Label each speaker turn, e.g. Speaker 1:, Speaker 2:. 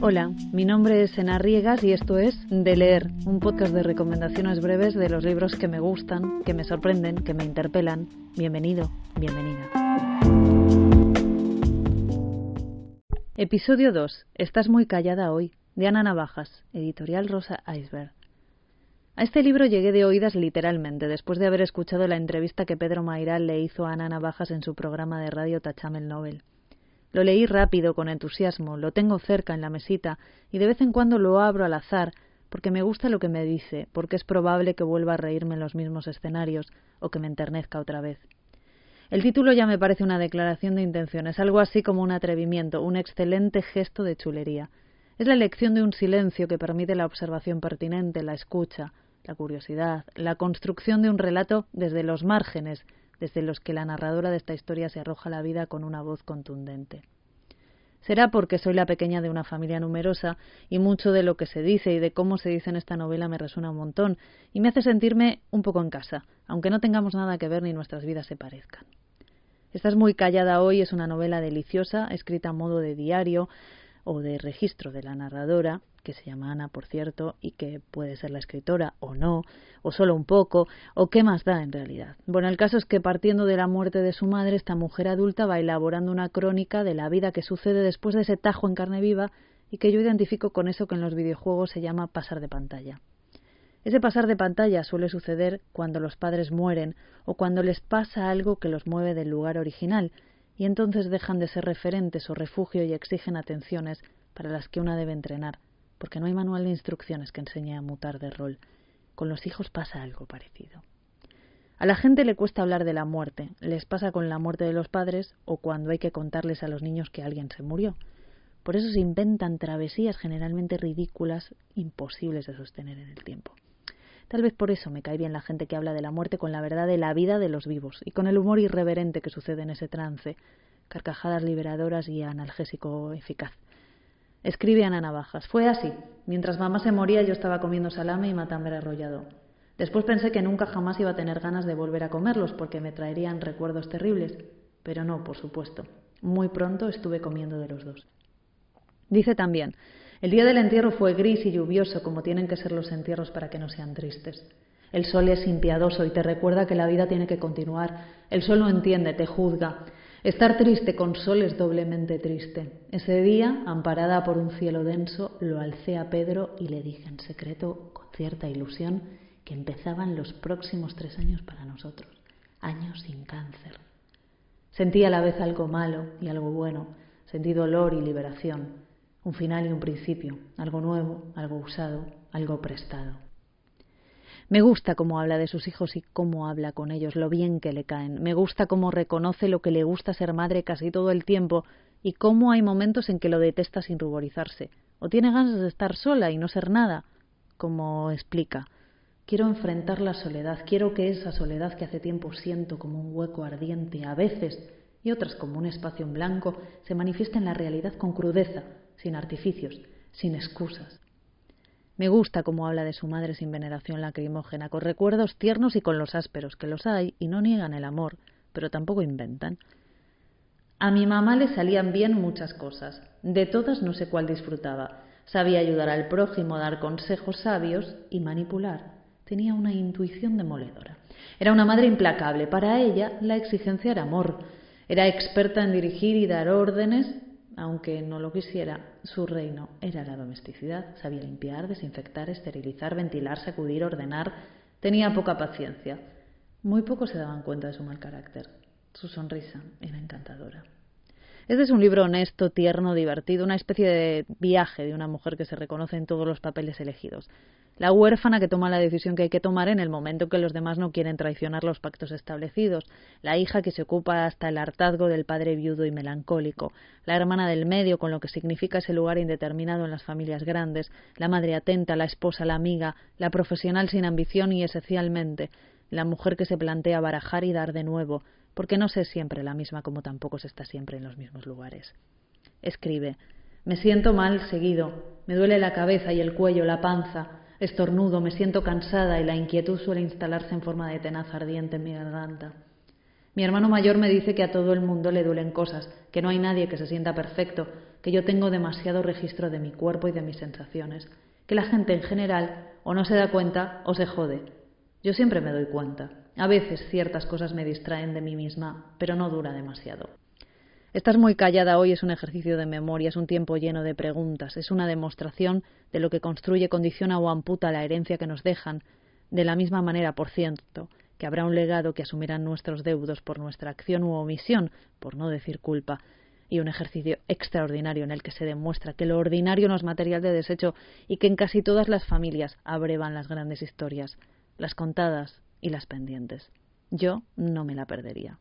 Speaker 1: Hola, mi nombre es Ena Riegas y esto es De Leer, un podcast de recomendaciones breves de los libros que me gustan, que me sorprenden, que me interpelan. Bienvenido, bienvenida. Episodio 2. Estás muy callada hoy, de Ana Navajas, editorial Rosa Iceberg. A este libro llegué de oídas literalmente, después de haber escuchado la entrevista que Pedro Mairal le hizo a Ana Navajas en su programa de radio Tachamel Nobel. Lo leí rápido, con entusiasmo, lo tengo cerca en la mesita, y de vez en cuando lo abro al azar, porque me gusta lo que me dice, porque es probable que vuelva a reírme en los mismos escenarios, o que me enternezca otra vez. El título ya me parece una declaración de intenciones, algo así como un atrevimiento, un excelente gesto de chulería. Es la elección de un silencio que permite la observación pertinente, la escucha, la curiosidad, la construcción de un relato desde los márgenes, desde los que la narradora de esta historia se arroja a la vida con una voz contundente. Será porque soy la pequeña de una familia numerosa y mucho de lo que se dice y de cómo se dice en esta novela me resuena un montón y me hace sentirme un poco en casa, aunque no tengamos nada que ver ni nuestras vidas se parezcan. Estás muy callada hoy es una novela deliciosa, escrita a modo de diario o de registro de la narradora, que se llama Ana, por cierto, y que puede ser la escritora o no, o solo un poco, o qué más da en realidad. Bueno, el caso es que partiendo de la muerte de su madre, esta mujer adulta va elaborando una crónica de la vida que sucede después de ese tajo en carne viva y que yo identifico con eso que en los videojuegos se llama pasar de pantalla. Ese pasar de pantalla suele suceder cuando los padres mueren o cuando les pasa algo que los mueve del lugar original, y entonces dejan de ser referentes o refugio y exigen atenciones para las que una debe entrenar porque no hay manual de instrucciones que enseñe a mutar de rol. Con los hijos pasa algo parecido. A la gente le cuesta hablar de la muerte, les pasa con la muerte de los padres o cuando hay que contarles a los niños que alguien se murió. Por eso se inventan travesías generalmente ridículas, imposibles de sostener en el tiempo. Tal vez por eso me cae bien la gente que habla de la muerte con la verdad de la vida de los vivos y con el humor irreverente que sucede en ese trance, carcajadas liberadoras y analgésico eficaz. Escribe Ana Navajas. Fue así. Mientras mamá se moría yo estaba comiendo salame y matambre arrollado. Después pensé que nunca jamás iba a tener ganas de volver a comerlos porque me traerían recuerdos terribles. Pero no, por supuesto. Muy pronto estuve comiendo de los dos. Dice también, el día del entierro fue gris y lluvioso como tienen que ser los entierros para que no sean tristes. El sol es impiadoso y te recuerda que la vida tiene que continuar. El sol no entiende, te juzga. Estar triste con sol es doblemente triste. Ese día, amparada por un cielo denso, lo alcé a Pedro y le dije en secreto, con cierta ilusión, que empezaban los próximos tres años para nosotros, años sin cáncer. Sentí a la vez algo malo y algo bueno, sentí dolor y liberación, un final y un principio, algo nuevo, algo usado, algo prestado. Me gusta cómo habla de sus hijos y cómo habla con ellos, lo bien que le caen. Me gusta cómo reconoce lo que le gusta ser madre casi todo el tiempo y cómo hay momentos en que lo detesta sin ruborizarse. O tiene ganas de estar sola y no ser nada, como explica. Quiero enfrentar la soledad, quiero que esa soledad que hace tiempo siento como un hueco ardiente a veces y otras como un espacio en blanco se manifieste en la realidad con crudeza, sin artificios, sin excusas. Me gusta cómo habla de su madre sin veneración lacrimógena, con recuerdos tiernos y con los ásperos, que los hay y no niegan el amor, pero tampoco inventan. A mi mamá le salían bien muchas cosas, de todas no sé cuál disfrutaba. Sabía ayudar al prójimo, dar consejos sabios y manipular. Tenía una intuición demoledora. Era una madre implacable. Para ella la exigencia era amor. Era experta en dirigir y dar órdenes aunque no lo quisiera, su reino era la domesticidad. Sabía limpiar, desinfectar, esterilizar, ventilar, sacudir, ordenar. Tenía poca paciencia. Muy pocos se daban cuenta de su mal carácter. Su sonrisa era encantadora. Este es un libro honesto, tierno, divertido, una especie de viaje de una mujer que se reconoce en todos los papeles elegidos. La huérfana que toma la decisión que hay que tomar en el momento que los demás no quieren traicionar los pactos establecidos, la hija que se ocupa hasta el hartazgo del padre viudo y melancólico, la hermana del medio con lo que significa ese lugar indeterminado en las familias grandes, la madre atenta, la esposa, la amiga, la profesional sin ambición y esencialmente la mujer que se plantea barajar y dar de nuevo, porque no sé siempre la misma como tampoco se está siempre en los mismos lugares. Escribe Me siento mal seguido, me duele la cabeza y el cuello, la panza, Estornudo, me siento cansada y la inquietud suele instalarse en forma de tenaz ardiente en mi garganta. Mi hermano mayor me dice que a todo el mundo le duelen cosas, que no hay nadie que se sienta perfecto, que yo tengo demasiado registro de mi cuerpo y de mis sensaciones, que la gente en general o no se da cuenta o se jode. Yo siempre me doy cuenta. A veces ciertas cosas me distraen de mí misma, pero no dura demasiado. Estás muy callada hoy es un ejercicio de memoria, es un tiempo lleno de preguntas, es una demostración de lo que construye, condiciona o amputa la herencia que nos dejan, de la misma manera, por cierto, que habrá un legado que asumirán nuestros deudos por nuestra acción u omisión, por no decir culpa, y un ejercicio extraordinario en el que se demuestra que lo ordinario no es material de desecho y que en casi todas las familias abrevan las grandes historias, las contadas y las pendientes. Yo no me la perdería.